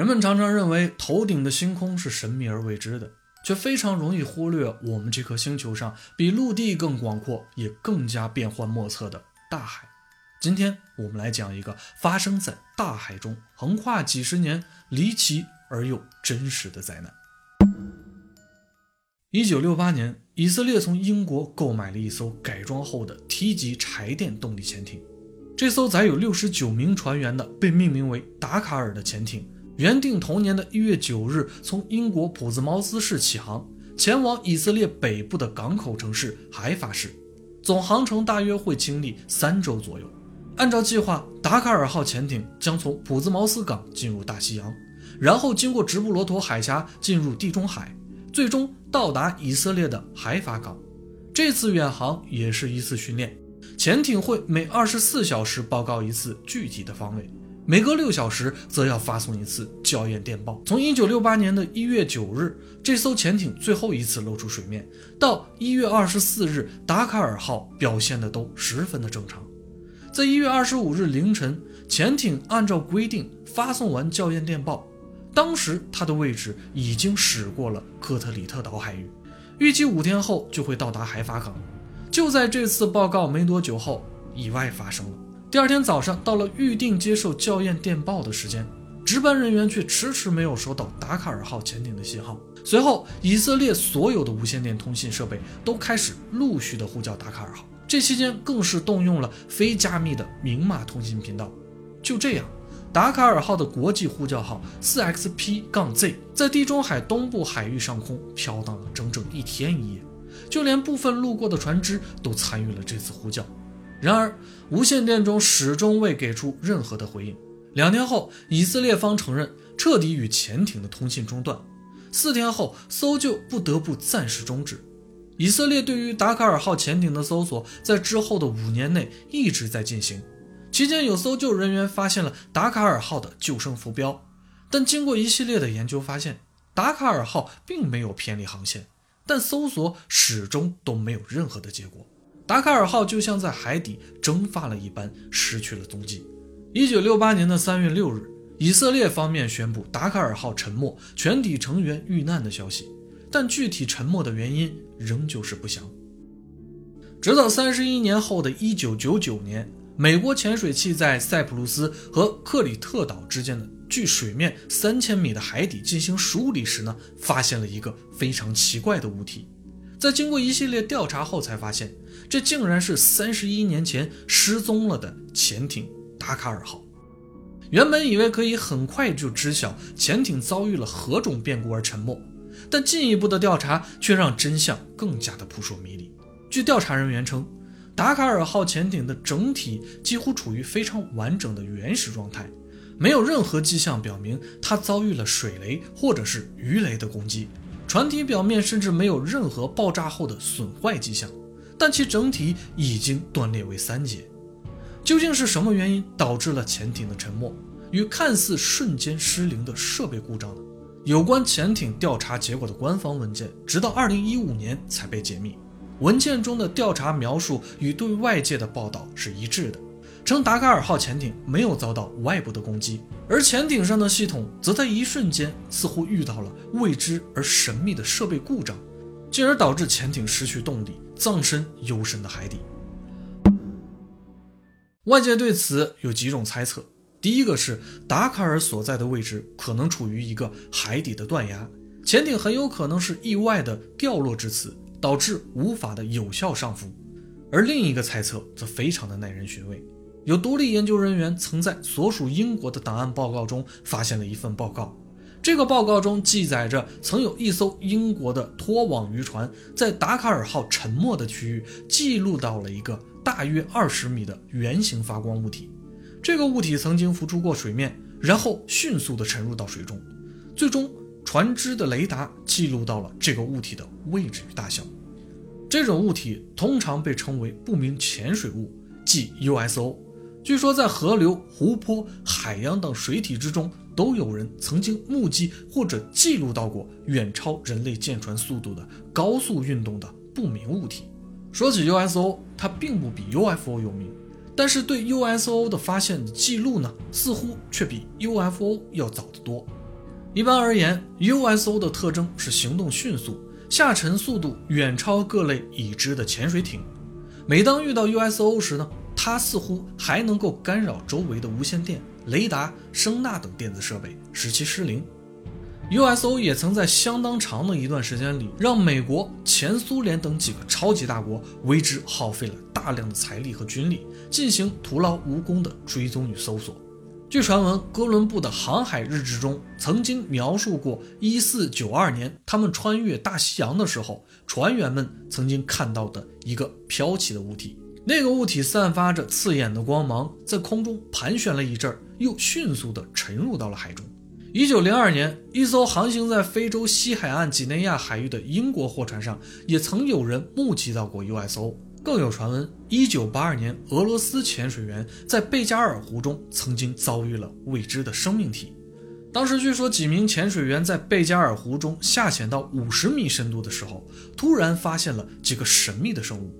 人们常常认为头顶的星空是神秘而未知的，却非常容易忽略我们这颗星球上比陆地更广阔，也更加变幻莫测的大海。今天我们来讲一个发生在大海中、横跨几十年、离奇而又真实的灾难。一九六八年，以色列从英国购买了一艘改装后的 T 级柴电动力潜艇。这艘载有六十九名船员的，被命名为达卡尔的潜艇，原定同年的一月九日从英国普兹茅斯市起航，前往以色列北部的港口城市海法市，总航程大约会经历三周左右。按照计划，达卡尔号潜艇将从普兹茅斯港进入大西洋，然后经过直布罗陀海峡进入地中海。最终到达以色列的海法港。这次远航也是一次训练，潜艇会每二十四小时报告一次具体的方位，每隔六小时则要发送一次校验电报。从一九六八年的一月九日，这艘潜艇最后一次露出水面，到一月二十四日，达卡尔号表现的都十分的正常。在一月二十五日凌晨，潜艇按照规定发送完校验电报。当时它的位置已经驶过了科特里特岛海域，预计五天后就会到达海法港。就在这次报告没多久后，意外发生了。第二天早上，到了预定接受校验电报的时间，值班人员却迟迟没有收到达卡尔号潜艇的信号。随后，以色列所有的无线电通信设备都开始陆续的呼叫达卡尔号，这期间更是动用了非加密的明码通信频道。就这样。达卡尔号的国际呼叫号 4XP- 杠 Z 在地中海东部海域上空飘荡了整整一天一夜，就连部分路过的船只都参与了这次呼叫。然而，无线电中始终未给出任何的回应。两天后，以色列方承认彻底与潜艇的通信中断。四天后，搜救不得不暂时终止。以色列对于达卡尔号潜艇的搜索在之后的五年内一直在进行。期间有搜救人员发现了达卡尔号的救生浮标，但经过一系列的研究，发现达卡尔号并没有偏离航线，但搜索始终都没有任何的结果。达卡尔号就像在海底蒸发了一般，失去了踪迹。一九六八年的三月六日，以色列方面宣布达卡尔号沉没，全体成员遇难的消息，但具体沉没的原因仍旧是不详。直到三十一年后的一九九九年。美国潜水器在塞浦路斯和克里特岛之间的距水面三千米的海底进行梳理时呢，发现了一个非常奇怪的物体。在经过一系列调查后，才发现这竟然是三十一年前失踪了的潜艇达卡尔号。原本以为可以很快就知晓潜艇遭遇了何种变故而沉没，但进一步的调查却让真相更加的扑朔迷离。据调查人员称。达卡尔号潜艇的整体几乎处于非常完整的原始状态，没有任何迹象表明它遭遇了水雷或者是鱼雷的攻击。船体表面甚至没有任何爆炸后的损坏迹象，但其整体已经断裂为三节。究竟是什么原因导致了潜艇的沉没与看似瞬间失灵的设备故障呢？有关潜艇调查结果的官方文件，直到二零一五年才被解密。文件中的调查描述与对外界的报道是一致的，称达喀尔号潜艇没有遭到外部的攻击，而潜艇上的系统则在一瞬间似乎遇到了未知而神秘的设备故障，进而导致潜艇失去动力，葬身幽深的海底。外界对此有几种猜测：第一个是达卡尔所在的位置可能处于一个海底的断崖，潜艇很有可能是意外的掉落至此。导致无法的有效上浮，而另一个猜测则非常的耐人寻味。有独立研究人员曾在所属英国的档案报告中发现了一份报告，这个报告中记载着曾有一艘英国的拖网渔船在达卡尔号沉没的区域记录到了一个大约二十米的圆形发光物体。这个物体曾经浮出过水面，然后迅速的沉入到水中，最终。船只的雷达记录到了这个物体的位置与大小。这种物体通常被称为不明潜水物，即 USO。据说在河流、湖泊、海洋等水体之中，都有人曾经目击或者记录到过远超人类舰船速度的高速运动的不明物体。说起 USO，它并不比 UFO 有名，但是对 USO 的发现的记录呢，似乎却比 UFO 要早得多。一般而言，USO 的特征是行动迅速，下沉速度远超各类已知的潜水艇。每当遇到 USO 时呢，它似乎还能够干扰周围的无线电、雷达、声呐等电子设备，使其失灵。USO 也曾在相当长的一段时间里，让美国、前苏联等几个超级大国为之耗费了大量的财力和军力，进行徒劳无功的追踪与搜索。据传闻，哥伦布的航海日志中曾经描述过1492年他们穿越大西洋的时候，船员们曾经看到的一个飘起的物体。那个物体散发着刺眼的光芒，在空中盘旋了一阵儿，又迅速地沉入到了海中。一九零二年，一艘航行在非洲西海岸几内亚海域的英国货船上，也曾有人目击到过 USO。更有传闻，一九八二年，俄罗斯潜水员在贝加尔湖中曾经遭遇了未知的生命体。当时据说，几名潜水员在贝加尔湖中下潜到五十米深度的时候，突然发现了几个神秘的生物。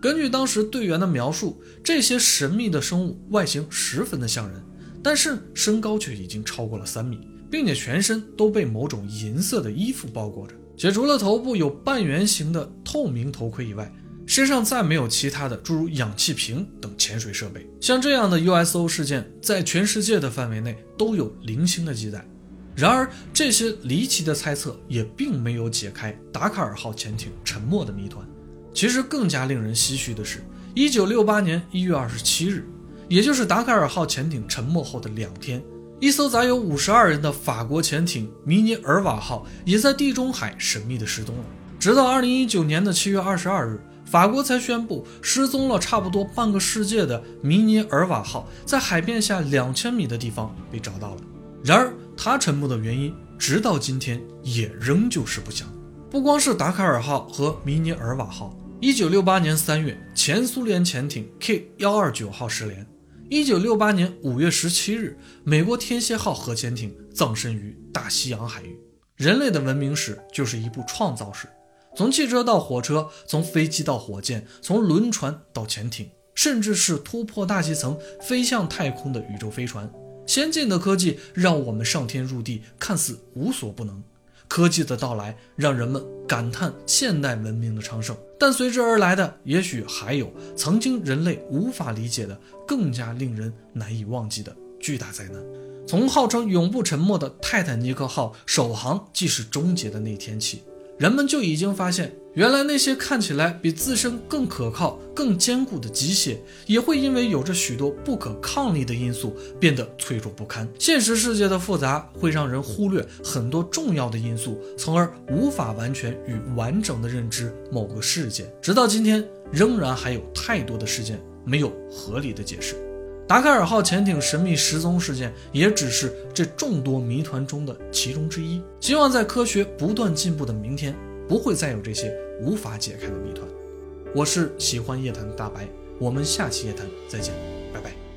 根据当时队员的描述，这些神秘的生物外形十分的像人。但是身高却已经超过了三米，并且全身都被某种银色的衣服包裹着，且除了头部有半圆形的透明头盔以外，身上再没有其他的诸如氧气瓶等潜水设备。像这样的 USO 事件，在全世界的范围内都有零星的记载。然而，这些离奇的猜测也并没有解开达喀尔号潜艇沉没的谜团。其实，更加令人唏嘘的是，1968年1月27日。也就是达喀尔号潜艇沉没后的两天，一艘载有五十二人的法国潜艇米尼尔瓦号也在地中海神秘的失踪了。直到二零一九年的七月二十二日，法国才宣布失踪了差不多半个世界的米尼尔瓦号在海面下两千米的地方被找到了。然而，它沉没的原因直到今天也仍旧是不详。不光是达卡尔号和米尼尔瓦号，一九六八年三月，前苏联潜艇 K 幺二九号失联。一九六八年五月十七日，美国天蝎号核潜艇葬身于大西洋海域。人类的文明史就是一部创造史，从汽车到火车，从飞机到火箭，从轮船到潜艇，甚至是突破大气层飞向太空的宇宙飞船。先进的科技让我们上天入地，看似无所不能。科技的到来让人们感叹现代文明的昌盛，但随之而来的也许还有曾经人类无法理解的、更加令人难以忘记的巨大灾难。从号称永不沉没的泰坦尼克号首航即是终结的那天起。人们就已经发现，原来那些看起来比自身更可靠、更坚固的机械，也会因为有着许多不可抗力的因素变得脆弱不堪。现实世界的复杂会让人忽略很多重要的因素，从而无法完全与完整的认知某个事件。直到今天，仍然还有太多的事件没有合理的解释。达喀尔号潜艇神秘失踪事件也只是这众多谜团中的其中之一。希望在科学不断进步的明天，不会再有这些无法解开的谜团。我是喜欢夜谈的大白，我们下期夜谈再见，拜拜。